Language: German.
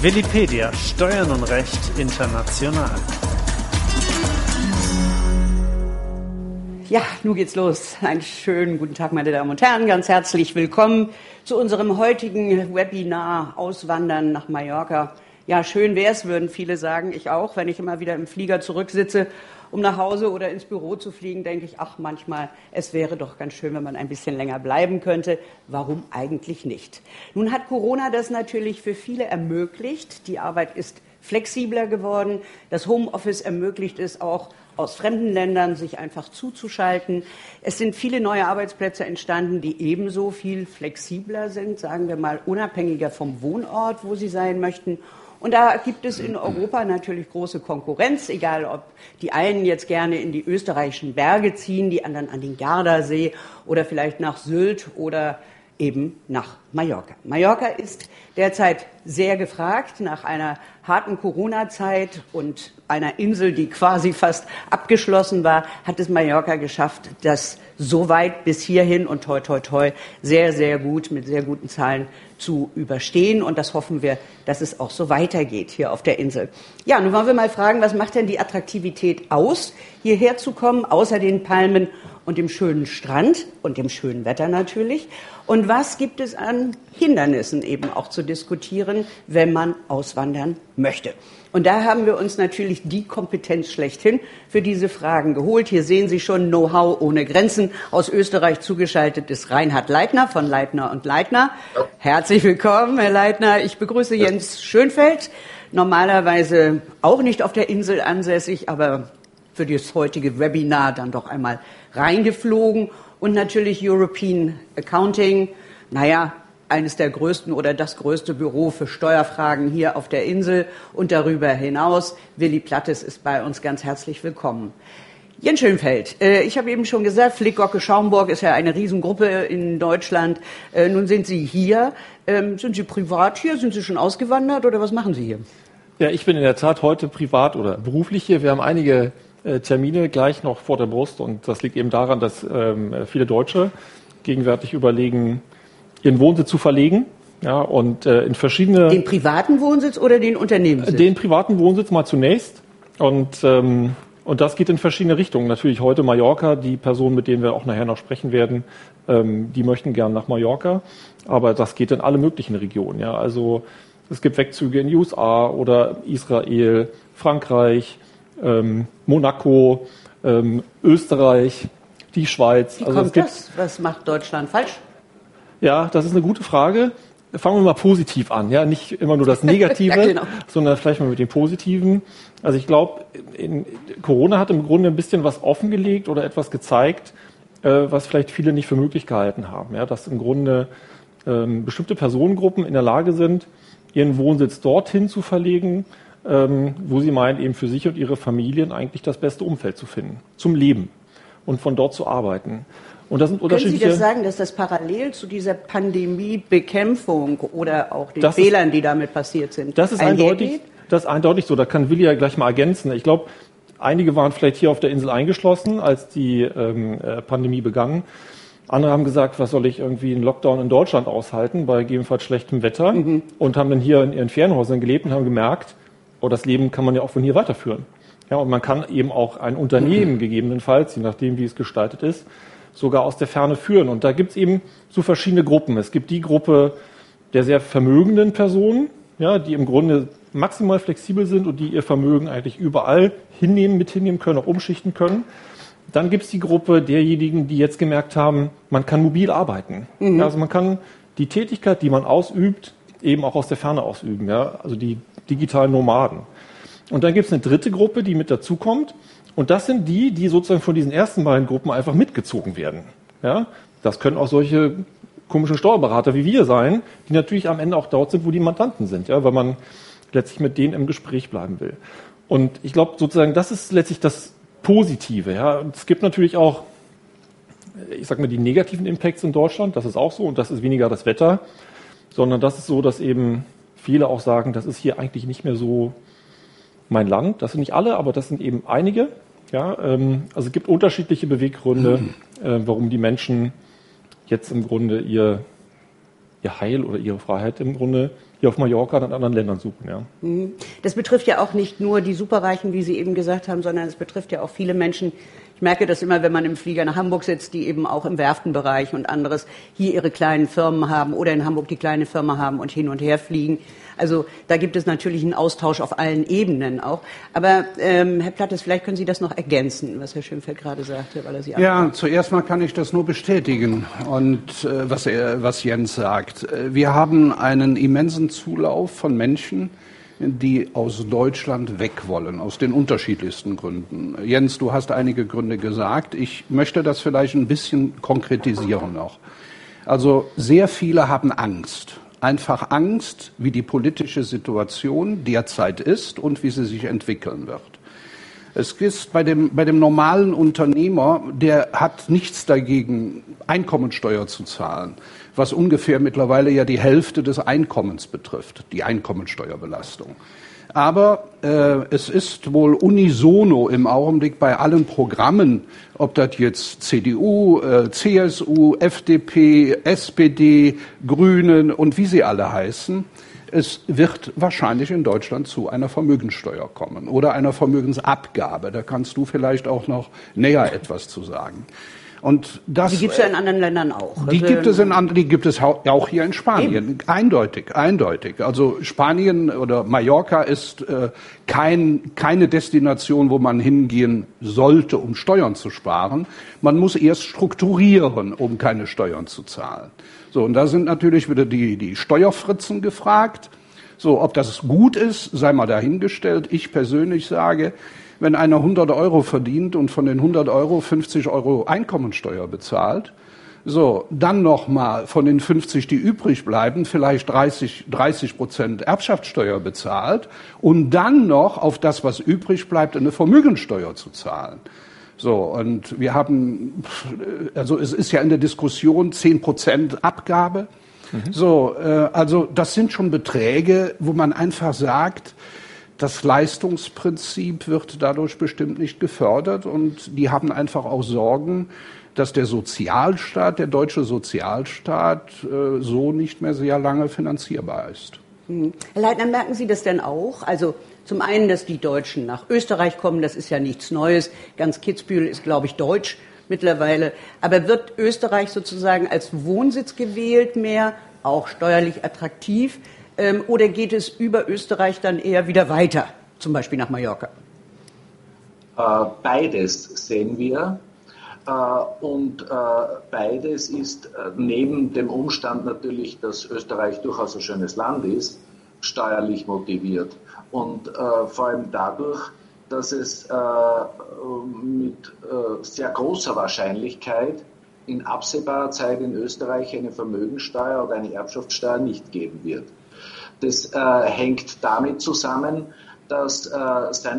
Willipedia Steuern und Recht international. Ja, nun geht's los. Einen schönen guten Tag, meine Damen und Herren. Ganz herzlich willkommen zu unserem heutigen Webinar Auswandern nach Mallorca. Ja, schön wär's, würden viele sagen. Ich auch. Wenn ich immer wieder im Flieger zurücksitze um nach Hause oder ins Büro zu fliegen, denke ich, ach, manchmal, es wäre doch ganz schön, wenn man ein bisschen länger bleiben könnte. Warum eigentlich nicht? Nun hat Corona das natürlich für viele ermöglicht. Die Arbeit ist flexibler geworden. Das Homeoffice ermöglicht es auch, aus fremden Ländern sich einfach zuzuschalten. Es sind viele neue Arbeitsplätze entstanden, die ebenso viel flexibler sind, sagen wir mal unabhängiger vom Wohnort, wo sie sein möchten. Und da gibt es in Europa natürlich große Konkurrenz, egal ob die einen jetzt gerne in die österreichischen Berge ziehen, die anderen an den Gardasee oder vielleicht nach Sylt oder eben nach Mallorca. Mallorca ist derzeit sehr gefragt nach einer harten Corona-Zeit und einer Insel, die quasi fast abgeschlossen war, hat es Mallorca geschafft, das so weit bis hierhin und toi toi toi sehr, sehr gut mit sehr guten Zahlen zu überstehen. Und das hoffen wir, dass es auch so weitergeht hier auf der Insel. Ja, nun wollen wir mal fragen, was macht denn die Attraktivität aus, hierher zu kommen, außer den Palmen und dem schönen Strand und dem schönen Wetter natürlich. Und was gibt es an Hindernissen eben auch zu diskutieren, wenn man auswandern möchte? Und da haben wir uns natürlich die Kompetenz schlechthin für diese Fragen geholt. Hier sehen Sie schon Know-how ohne Grenzen. Aus Österreich zugeschaltet ist Reinhard Leitner von Leitner und Leitner. Herzlich willkommen, Herr Leitner. Ich begrüße Jens Schönfeld. Normalerweise auch nicht auf der Insel ansässig, aber für das heutige Webinar dann doch einmal reingeflogen. Und natürlich European Accounting. Naja, eines der größten oder das größte Büro für Steuerfragen hier auf der Insel und darüber hinaus. Willi Plattes ist bei uns ganz herzlich willkommen. Jens Schönfeld, äh, ich habe eben schon gesagt, Flickgocke Schaumburg ist ja eine Riesengruppe in Deutschland. Äh, nun sind Sie hier. Ähm, sind Sie privat hier? Sind Sie schon ausgewandert oder was machen Sie hier? Ja, ich bin in der Tat heute privat oder beruflich hier. Wir haben einige Termine gleich noch vor der Brust und das liegt eben daran, dass ähm, viele Deutsche gegenwärtig überlegen, ihren Wohnsitz zu verlegen. Ja, und äh, in verschiedene. Den privaten Wohnsitz oder den Unternehmenssitz? Den privaten Wohnsitz mal zunächst. Und, ähm, und das geht in verschiedene Richtungen. Natürlich heute Mallorca, die Personen, mit denen wir auch nachher noch sprechen werden, ähm, die möchten gern nach Mallorca. Aber das geht in alle möglichen Regionen. Ja. Also es gibt Wegzüge in die USA oder Israel, Frankreich, ähm, Monaco, ähm, Österreich, die Schweiz. Wie also kommt das? Was macht Deutschland falsch? Ja, das ist eine gute Frage. Fangen wir mal positiv an, ja, nicht immer nur das Negative, ja, genau. sondern vielleicht mal mit dem Positiven. Also ich glaube, Corona hat im Grunde ein bisschen was offengelegt oder etwas gezeigt, äh, was vielleicht viele nicht für möglich gehalten haben. Ja, dass im Grunde ähm, bestimmte Personengruppen in der Lage sind, ihren Wohnsitz dorthin zu verlegen, ähm, wo sie meinen, eben für sich und ihre Familien eigentlich das beste Umfeld zu finden, zum Leben und von dort zu arbeiten. Und das sind unterschiedliche. Können Sie das sagen, dass das parallel zu dieser Pandemiebekämpfung oder auch den Fehlern, ist, die damit passiert sind, das ist eindeutig, das ist eindeutig so. Da kann Willi ja gleich mal ergänzen. Ich glaube, einige waren vielleicht hier auf der Insel eingeschlossen, als die ähm, äh, Pandemie begann. Andere haben gesagt, was soll ich irgendwie einen Lockdown in Deutschland aushalten bei gegebenenfalls schlechtem Wetter mhm. und haben dann hier in ihren Ferienhäusern gelebt und haben gemerkt, oh, das Leben kann man ja auch von hier weiterführen. Ja, und man kann eben auch ein Unternehmen mhm. gegebenenfalls, je nachdem, wie es gestaltet ist, sogar aus der Ferne führen. Und da gibt es eben so verschiedene Gruppen. Es gibt die Gruppe der sehr vermögenden Personen, ja, die im Grunde maximal flexibel sind und die ihr Vermögen eigentlich überall hinnehmen, mit hinnehmen können, auch umschichten können. Dann gibt es die Gruppe derjenigen, die jetzt gemerkt haben, man kann mobil arbeiten. Mhm. Also man kann die Tätigkeit, die man ausübt, eben auch aus der Ferne ausüben. Ja? Also die digitalen Nomaden. Und dann gibt es eine dritte Gruppe, die mit dazukommt. Und das sind die, die sozusagen von diesen ersten beiden Gruppen einfach mitgezogen werden. Ja? Das können auch solche komischen Steuerberater wie wir sein, die natürlich am Ende auch dort sind, wo die Mandanten sind, ja? weil man letztlich mit denen im Gespräch bleiben will. Und ich glaube sozusagen, das ist letztlich das Positive. Ja? Und es gibt natürlich auch, ich sage mal, die negativen Impacts in Deutschland, das ist auch so, und das ist weniger das Wetter, sondern das ist so, dass eben viele auch sagen, das ist hier eigentlich nicht mehr so mein Land. Das sind nicht alle, aber das sind eben einige. Ja, ähm, also es gibt unterschiedliche Beweggründe, äh, warum die Menschen jetzt im Grunde ihr, ihr Heil oder ihre Freiheit im Grunde hier auf Mallorca und in anderen Ländern suchen. Ja. Mhm. Das betrifft ja auch nicht nur die Superreichen, wie Sie eben gesagt haben, sondern es betrifft ja auch viele Menschen, ich merke das immer, wenn man im Flieger nach Hamburg sitzt, die eben auch im Werftenbereich und anderes hier ihre kleinen Firmen haben oder in Hamburg die kleine Firma haben und hin und her fliegen. Also da gibt es natürlich einen Austausch auf allen Ebenen auch. Aber ähm, Herr Plattes, vielleicht können Sie das noch ergänzen, was Herr Schönfeld gerade sagte, weil er Sie Ja, abmacht. zuerst mal kann ich das nur bestätigen und äh, was, er, was Jens sagt. Äh, wir haben einen immensen Zulauf von Menschen, die aus Deutschland weg wollen, aus den unterschiedlichsten Gründen. Jens, du hast einige Gründe gesagt. Ich möchte das vielleicht ein bisschen konkretisieren noch. Also sehr viele haben Angst. Einfach Angst, wie die politische Situation derzeit ist und wie sie sich entwickeln wird. Es ist bei dem, bei dem normalen Unternehmer, der hat nichts dagegen, Einkommensteuer zu zahlen was ungefähr mittlerweile ja die Hälfte des Einkommens betrifft, die Einkommensteuerbelastung. Aber äh, es ist wohl unisono im Augenblick bei allen Programmen, ob das jetzt CDU, äh, CSU, FDP, SPD, Grünen und wie sie alle heißen, es wird wahrscheinlich in Deutschland zu einer Vermögenssteuer kommen oder einer Vermögensabgabe. Da kannst du vielleicht auch noch näher etwas zu sagen. Und das, die gibt es ja in anderen Ländern auch. Die gibt es in anderen, die gibt es auch hier in Spanien. Eben. Eindeutig, eindeutig. Also Spanien oder Mallorca ist äh, kein, keine Destination, wo man hingehen sollte, um Steuern zu sparen. Man muss erst strukturieren, um keine Steuern zu zahlen. So, und da sind natürlich wieder die, die Steuerfritzen gefragt. So, ob das gut ist, sei mal dahingestellt. Ich persönlich sage, wenn einer 100 Euro verdient und von den 100 Euro 50 Euro Einkommensteuer bezahlt, so, dann nochmal von den 50, die übrig bleiben, vielleicht 30, 30 Prozent Erbschaftssteuer bezahlt und dann noch auf das, was übrig bleibt, eine Vermögensteuer zu zahlen. So, und wir haben, also es ist ja in der Diskussion 10 Prozent Abgabe. Mhm. So, äh, also das sind schon Beträge, wo man einfach sagt, das Leistungsprinzip wird dadurch bestimmt nicht gefördert und die haben einfach auch Sorgen, dass der Sozialstaat, der deutsche Sozialstaat, äh, so nicht mehr sehr lange finanzierbar ist. Hm. Herr Leitner, merken Sie das denn auch? Also zum einen, dass die Deutschen nach Österreich kommen, das ist ja nichts Neues. Ganz Kitzbühel ist, glaube ich, deutsch mittlerweile. Aber wird Österreich sozusagen als Wohnsitz gewählt mehr, auch steuerlich attraktiv? Ähm, oder geht es über Österreich dann eher wieder weiter, zum Beispiel nach Mallorca? Äh, beides sehen wir. Äh, und äh, beides ist neben dem Umstand natürlich, dass Österreich durchaus ein schönes Land ist, steuerlich motiviert. Und vor allem dadurch, dass es mit sehr großer Wahrscheinlichkeit in absehbarer Zeit in Österreich eine Vermögensteuer oder eine Erbschaftssteuer nicht geben wird. Das äh, hängt damit zusammen, dass äh, seinerzeit